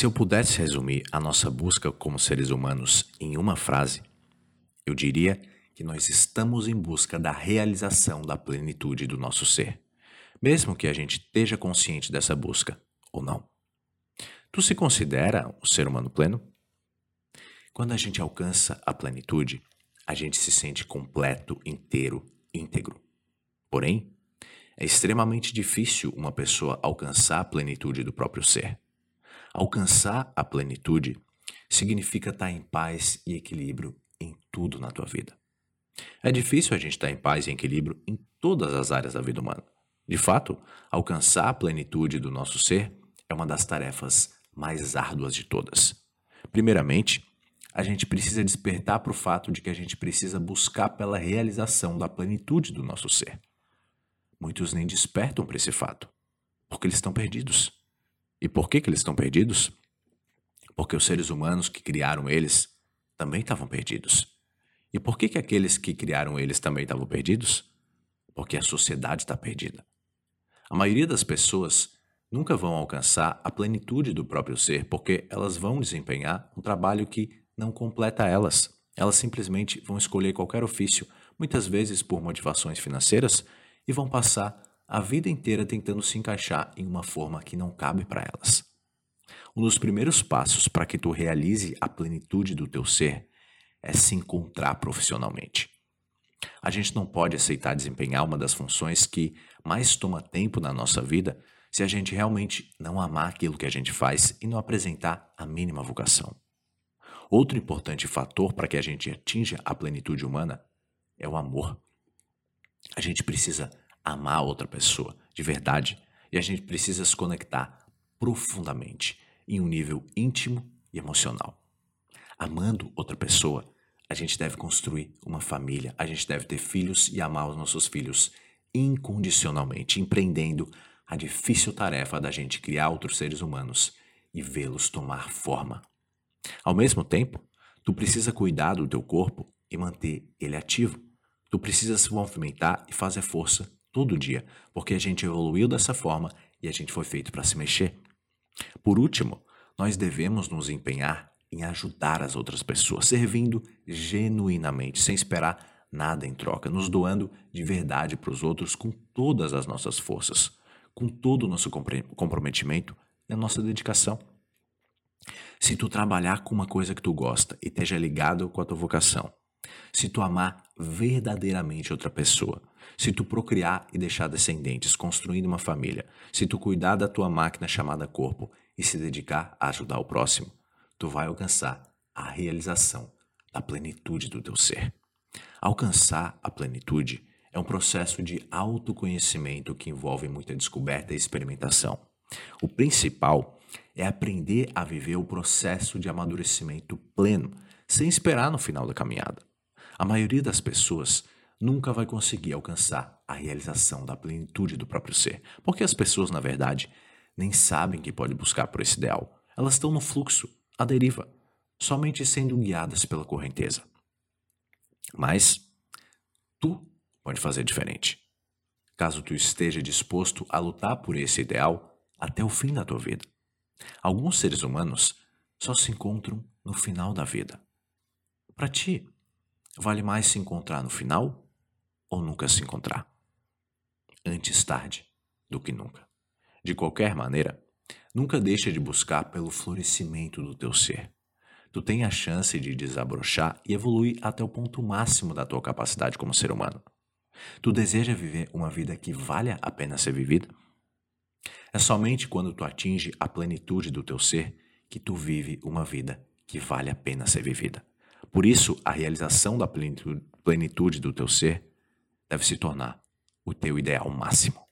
Se eu pudesse resumir a nossa busca como seres humanos em uma frase, eu diria que nós estamos em busca da realização da plenitude do nosso ser, mesmo que a gente esteja consciente dessa busca ou não. Tu se considera um ser humano pleno? Quando a gente alcança a plenitude, a gente se sente completo, inteiro, íntegro. Porém, é extremamente difícil uma pessoa alcançar a plenitude do próprio ser. Alcançar a plenitude significa estar em paz e equilíbrio em tudo na tua vida. É difícil a gente estar em paz e equilíbrio em todas as áreas da vida humana. De fato, alcançar a plenitude do nosso ser é uma das tarefas mais árduas de todas. Primeiramente, a gente precisa despertar para o fato de que a gente precisa buscar pela realização da plenitude do nosso ser. Muitos nem despertam para esse fato, porque eles estão perdidos. E por que, que eles estão perdidos? Porque os seres humanos que criaram eles também estavam perdidos. E por que, que aqueles que criaram eles também estavam perdidos? Porque a sociedade está perdida. A maioria das pessoas nunca vão alcançar a plenitude do próprio ser porque elas vão desempenhar um trabalho que não completa elas. Elas simplesmente vão escolher qualquer ofício, muitas vezes por motivações financeiras, e vão passar a vida inteira tentando se encaixar em uma forma que não cabe para elas. Um dos primeiros passos para que tu realize a plenitude do teu ser é se encontrar profissionalmente. A gente não pode aceitar desempenhar uma das funções que mais toma tempo na nossa vida se a gente realmente não amar aquilo que a gente faz e não apresentar a mínima vocação. Outro importante fator para que a gente atinja a plenitude humana é o amor. A gente precisa amar outra pessoa de verdade e a gente precisa se conectar profundamente em um nível íntimo e emocional. Amando outra pessoa, a gente deve construir uma família, a gente deve ter filhos e amar os nossos filhos incondicionalmente, empreendendo a difícil tarefa da gente criar outros seres humanos e vê-los tomar forma. Ao mesmo tempo, tu precisa cuidar do teu corpo e manter ele ativo. Tu precisa se movimentar e fazer força todo dia, porque a gente evoluiu dessa forma e a gente foi feito para se mexer. Por último, nós devemos nos empenhar em ajudar as outras pessoas, servindo genuinamente, sem esperar nada em troca, nos doando de verdade para os outros com todas as nossas forças, com todo o nosso comprometimento e a nossa dedicação. Se tu trabalhar com uma coisa que tu gosta e esteja ligado com a tua vocação, se tu amar verdadeiramente outra pessoa, se tu procriar e deixar descendentes, construindo uma família, se tu cuidar da tua máquina chamada corpo e se dedicar a ajudar o próximo, tu vai alcançar a realização da plenitude do teu ser. Alcançar a plenitude é um processo de autoconhecimento que envolve muita descoberta e experimentação. O principal é aprender a viver o processo de amadurecimento pleno, sem esperar no final da caminhada. A maioria das pessoas nunca vai conseguir alcançar a realização da plenitude do próprio ser, porque as pessoas, na verdade, nem sabem que pode buscar por esse ideal. Elas estão no fluxo, à deriva, somente sendo guiadas pela correnteza. Mas tu pode fazer diferente. Caso tu esteja disposto a lutar por esse ideal até o fim da tua vida. Alguns seres humanos só se encontram no final da vida. Para ti, vale mais se encontrar no final ou nunca se encontrar? Antes tarde do que nunca. De qualquer maneira, nunca deixa de buscar pelo florescimento do teu ser. Tu tem a chance de desabrochar e evoluir até o ponto máximo da tua capacidade como ser humano. Tu deseja viver uma vida que valha a pena ser vivida? É somente quando tu atinge a plenitude do teu ser que tu vive uma vida que vale a pena ser vivida. Por isso, a realização da plenitude do teu ser deve se tornar o teu ideal máximo.